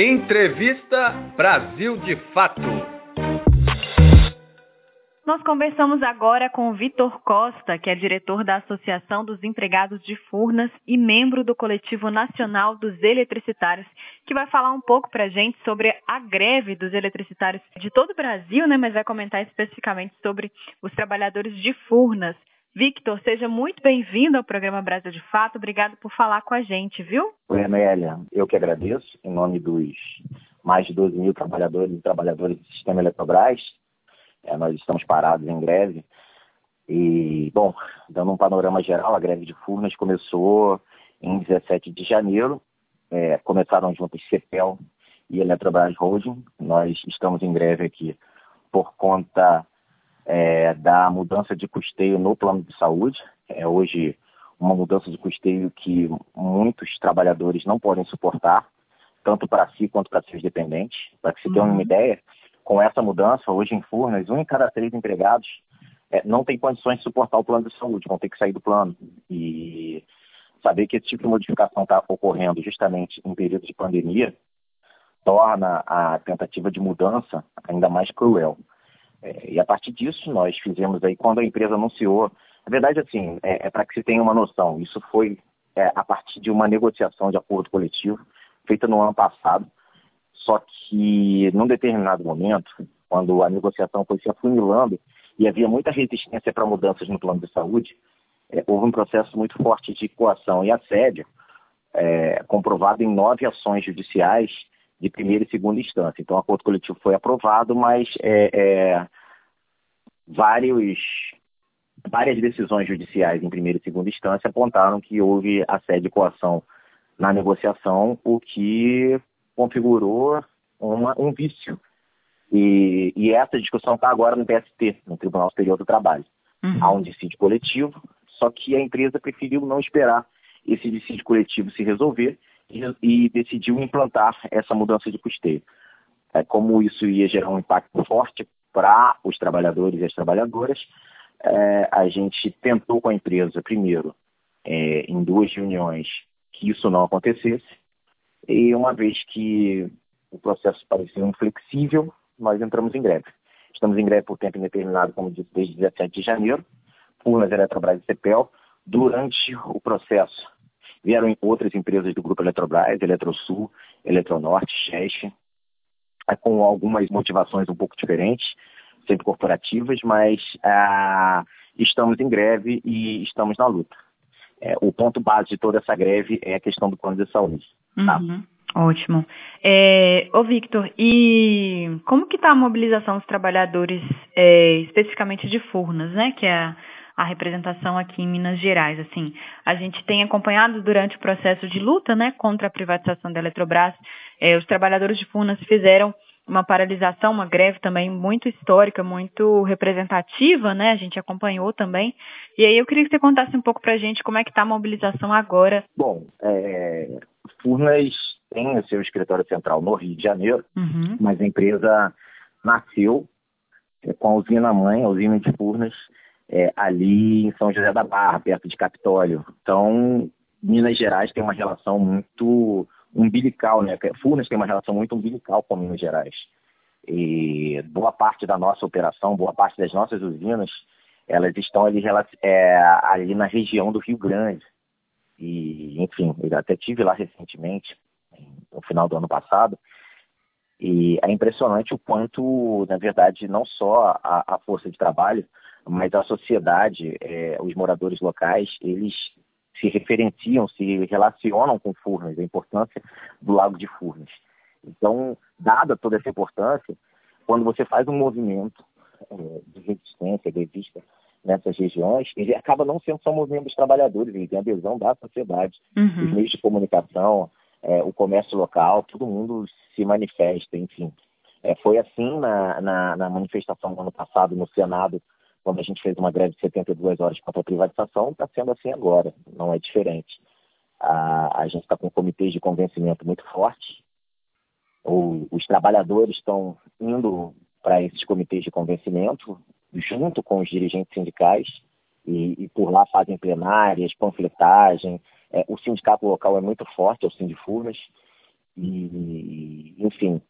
Entrevista Brasil de Fato. Nós conversamos agora com Vitor Costa, que é diretor da Associação dos Empregados de Furnas e membro do Coletivo Nacional dos Eletricitários, que vai falar um pouco para a gente sobre a greve dos eletricitários de todo o Brasil, né? Mas vai comentar especificamente sobre os trabalhadores de Furnas. Victor, seja muito bem-vindo ao programa Brasil de Fato. Obrigado por falar com a gente, viu? Oi, Amélia. Eu que agradeço, em nome dos mais de 12 mil trabalhadores e trabalhadoras do sistema Eletrobras. É, nós estamos parados em greve. E, bom, dando um panorama geral, a greve de Furnas começou em 17 de janeiro. É, começaram juntos CEPEL e Eletrobras Holding. Nós estamos em greve aqui por conta é, da mudança de custeio no plano de saúde. É hoje uma mudança de custeio que muitos trabalhadores não podem suportar, tanto para si quanto para seus dependentes. Para que se tenha uma uhum. ideia, com essa mudança, hoje em Furnas, um em cada três empregados é, não tem condições de suportar o plano de saúde, vão ter que sair do plano. E saber que esse tipo de modificação está ocorrendo justamente em período de pandemia torna a tentativa de mudança ainda mais cruel. É, e a partir disso, nós fizemos aí, quando a empresa anunciou, na verdade, assim, é, é para que se tenha uma noção, isso foi é, a partir de uma negociação de acordo coletivo feita no ano passado, só que num determinado momento, quando a negociação foi se afunilando e havia muita resistência para mudanças no plano de saúde, é, houve um processo muito forte de coação e assédio, é, comprovado em nove ações judiciais de primeira e segunda instância. Então, o acordo coletivo foi aprovado, mas é, é, vários, várias decisões judiciais em primeira e segunda instância apontaram que houve assédio e coação na negociação, o que configurou uma, um vício. E, e essa discussão está agora no TST, no Tribunal Superior do Trabalho. Uhum. Há um dissídio coletivo, só que a empresa preferiu não esperar esse dissídio coletivo se resolver e, decidiu implantar essa mudança de custeio. É, como isso ia gerar um impacto forte para os trabalhadores e as trabalhadoras, é, a gente tentou com a empresa, primeiro, é, em duas reuniões, que isso não acontecesse, e uma vez que o processo parecia inflexível, nós entramos em greve. Estamos em greve por tempo indeterminado, como disse, desde 17 de janeiro, Furnas, Eletrobras e CEPEL. Durante o processo, Vieram outras empresas do grupo Eletrobras, Eletrosul, Eletronorte, Cheche, é, com algumas motivações um pouco diferentes, sempre corporativas, mas ah, estamos em greve e estamos na luta. É, o ponto base de toda essa greve é a questão do plano de saúde. Tá? Uhum. Ótimo. É, ô Victor, e como que está a mobilização dos trabalhadores, é, especificamente de Furnas, né? Que é representação aqui em Minas Gerais. Assim, a gente tem acompanhado durante o processo de luta, né, contra a privatização da Eletrobras, eh, os trabalhadores de Furnas fizeram uma paralisação, uma greve também muito histórica, muito representativa, né? A gente acompanhou também. E aí eu queria que você contasse um pouco para a gente como é que está a mobilização agora. Bom, é, Furnas tem o seu escritório central no Rio de Janeiro, uhum. mas a empresa nasceu é, com a usina mãe, a usina de Furnas, é, ali em São José da Barra, perto de Capitólio. Então, Minas Gerais tem uma relação muito umbilical, né? Furnas tem uma relação muito umbilical com Minas Gerais. E boa parte da nossa operação, boa parte das nossas usinas, elas estão ali, é, ali na região do Rio Grande. E, enfim, eu até tive lá recentemente, no final do ano passado, e é impressionante o quanto, na verdade, não só a, a força de trabalho, mas a sociedade, é, os moradores locais, eles se referenciam, se relacionam com Furnas, a importância do Lago de Furnas. Então, dada toda essa importância, quando você faz um movimento é, de resistência, de vista nessas regiões, ele acaba não sendo só um movimento dos trabalhadores, ele tem adesão da sociedade, uhum. os meios de comunicação, é, o comércio local, todo mundo se manifesta, enfim. É, foi assim na, na, na manifestação do ano passado no Senado quando a gente fez uma greve de 72 horas contra a privatização, está sendo assim agora, não é diferente. A, a gente está com um comitê de convencimento muito forte, o, os trabalhadores estão indo para esses comitês de convencimento, junto com os dirigentes sindicais, e, e por lá fazem plenárias, panfletagem. É, o sindicato local é muito forte, é o Sindifurnas, E, enfim,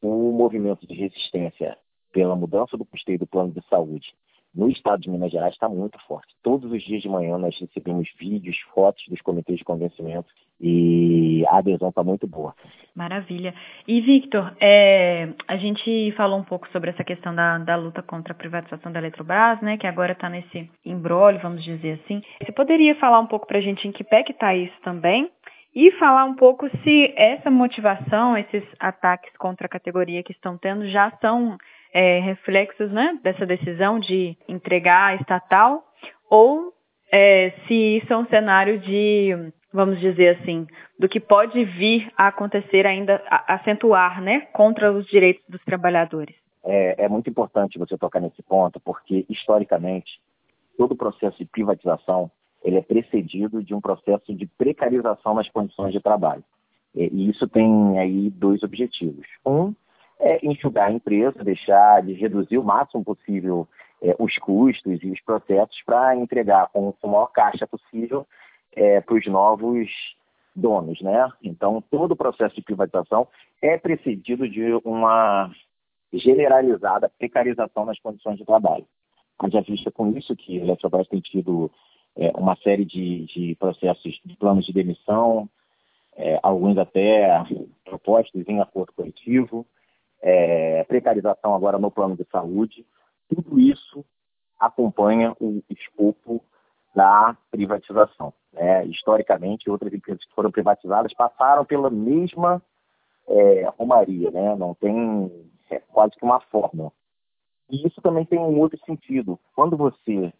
o movimento de resistência pela mudança do custeio do plano de saúde no estado de Minas Gerais está muito forte. Todos os dias de manhã nós recebemos vídeos, fotos dos comitês de convencimento e a adesão está muito boa. Maravilha. E, Victor, é, a gente falou um pouco sobre essa questão da, da luta contra a privatização da Eletrobras, né, que agora está nesse embrólio, vamos dizer assim. Você poderia falar um pouco para a gente em que pé que está isso também? E falar um pouco se essa motivação, esses ataques contra a categoria que estão tendo já são é, reflexos né, dessa decisão de entregar a estatal, ou é, se isso é um cenário de, vamos dizer assim, do que pode vir a acontecer ainda, a, acentuar né, contra os direitos dos trabalhadores. É, é muito importante você tocar nesse ponto, porque historicamente todo o processo de privatização ele é precedido de um processo de precarização nas condições de trabalho. E isso tem aí dois objetivos. Um é, enxugar a empresa, deixar de reduzir o máximo possível é, os custos e os processos para entregar com a maior caixa possível é, para os novos donos, né? Então, todo o processo de privatização é precedido de uma generalizada precarização nas condições de trabalho. Haja vista com isso que a Eletrobras tem tido é, uma série de, de, processos de planos de demissão, é, alguns até propostos em acordo coletivo, é, precarização agora no plano de saúde, tudo isso acompanha o escopo da privatização. Né? Historicamente, outras empresas que foram privatizadas passaram pela mesma é, romaria, né? não tem é, quase que uma fórmula. E isso também tem um outro sentido. Quando você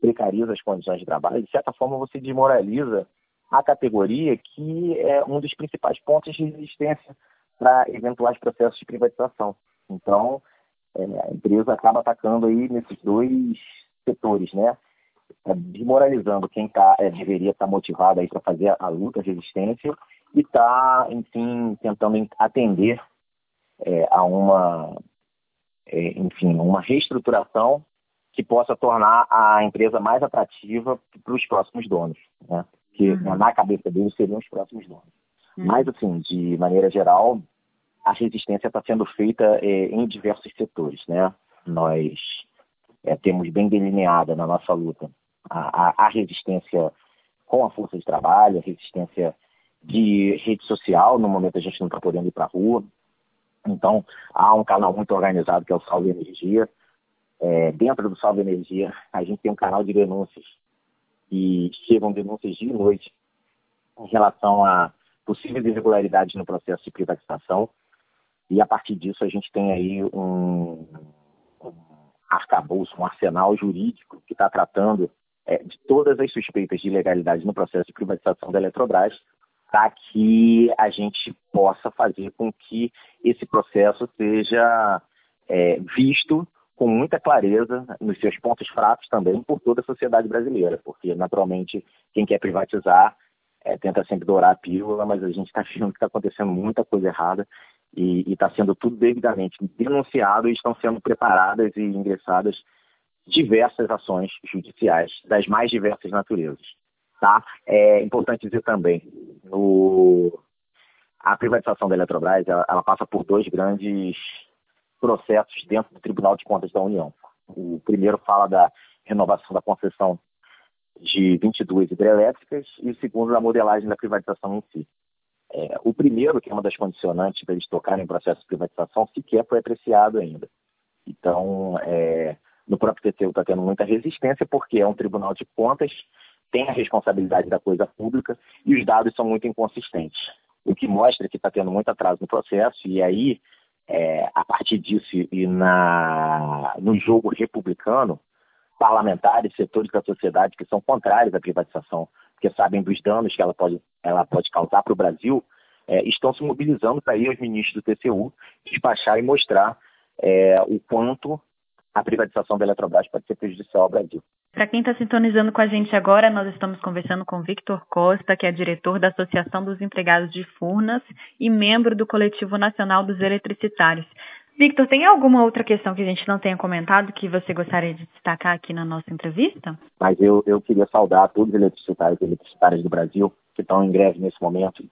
precariza as condições de trabalho, de certa forma você desmoraliza a categoria que é um dos principais pontos de resistência para eventuais processos de privatização. Então, é, a empresa acaba atacando aí nesses dois setores, né? É, desmoralizando quem tá, é, deveria estar tá motivado aí para fazer a, a, luta, a resistência, e está, enfim, tentando atender é, a uma, é, enfim, uma reestruturação que possa tornar a empresa mais atrativa para os próximos donos, né? Que uhum. na cabeça deles seriam os próximos donos. Hum. Mas, assim, de maneira geral, a resistência está sendo feita é, em diversos setores, né? Nós é, temos bem delineada na nossa luta a, a, a, resistência com a força de trabalho, a resistência de rede social, no momento a gente não está podendo ir para a rua. Então, há um canal muito organizado que é o Salve Energia. É, dentro do Salve Energia, a gente tem um canal de denúncias e chegam denúncias de noite em relação a possíveis irregularidades no processo de privatização. E a partir disso a gente tem aí um, um arcabouço, um arsenal jurídico que está tratando é, de todas as suspeitas de ilegalidade no processo de privatização da Eletrobras, para que a gente possa fazer com que esse processo seja é, visto com muita clareza nos seus pontos fracos também por toda a sociedade brasileira, porque naturalmente quem quer privatizar é, tenta sempre dourar a pílula, mas a gente está vendo que está acontecendo muita coisa errada e está sendo tudo devidamente denunciado e estão sendo preparadas e ingressadas diversas ações judiciais das mais diversas naturezas. Tá? É importante dizer também, no, a privatização da Eletrobras ela, ela passa por dois grandes processos dentro do Tribunal de Contas da União. O primeiro fala da renovação da concessão de 22 hidrelétricas e o segundo da modelagem da privatização em si. É, o primeiro, que é uma das condicionantes para eles tocarem em processo de privatização, sequer foi apreciado ainda. Então, é, no próprio TCU está tendo muita resistência, porque é um tribunal de contas, tem a responsabilidade da coisa pública e os dados são muito inconsistentes. O que mostra que está tendo muito atraso no processo, e aí, é, a partir disso e na, no jogo republicano, parlamentares, setores da sociedade que são contrários à privatização, porque sabem dos danos que ela pode, ela pode causar para o Brasil, é, estão se mobilizando para ir aos ministros do TCU, despachar e mostrar é, o quanto a privatização da Eletrobras pode ser prejudicial ao Brasil. Para quem está sintonizando com a gente agora, nós estamos conversando com Victor Costa, que é diretor da Associação dos Empregados de Furnas e membro do Coletivo Nacional dos Eletricitários. Victor, tem alguma outra questão que a gente não tenha comentado que você gostaria de destacar aqui na nossa entrevista? Mas eu, eu queria saudar todos os eletricitários e eletricitárias do Brasil que estão em greve nesse momento.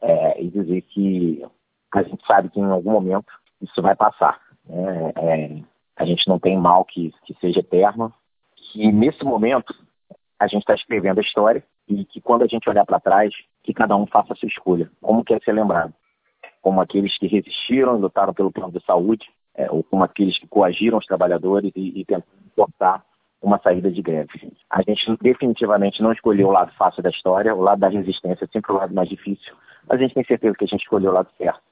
é, e dizer que a gente sabe que em algum momento isso vai passar. Né? É, a gente não tem mal que, que seja eterno, que nesse momento a gente está escrevendo a história e que quando a gente olhar para trás, que cada um faça a sua escolha. Como quer ser lembrado? Como aqueles que resistiram e lutaram pelo plano de saúde, é, ou como aqueles que coagiram os trabalhadores e, e tentaram cortar uma saída de greve. A gente definitivamente não escolheu o lado fácil da história, o lado da resistência é sempre o lado mais difícil, mas a gente tem certeza que a gente escolheu o lado certo.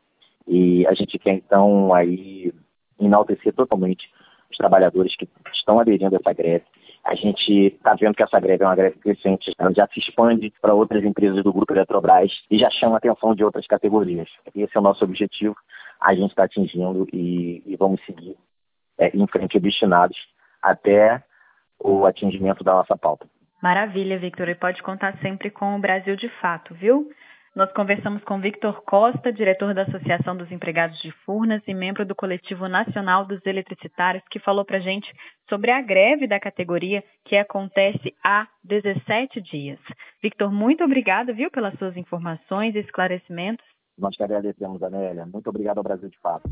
E a gente quer então aí enaltecer totalmente os trabalhadores que estão aderindo a essa greve. A gente está vendo que essa greve é uma greve crescente, ela já se expande para outras empresas do Grupo Eletrobras e já chama a atenção de outras categorias. Esse é o nosso objetivo, a gente está atingindo e, e, vamos seguir é, em frente obstinados até o atingimento da nossa pauta. Maravilha, Victor, e pode contar sempre com o Brasil de Fato, viu? Nós conversamos com Victor Costa, diretor da Associação dos Empregados de Furnas e membro do Coletivo Nacional dos Eletricitários, que falou para gente sobre a greve da categoria que acontece há 17 dias. Victor, muito obrigada, viu, pelas suas informações e esclarecimentos. Nós que agradecemos, Anélia. Muito obrigado ao Brasil de Fato.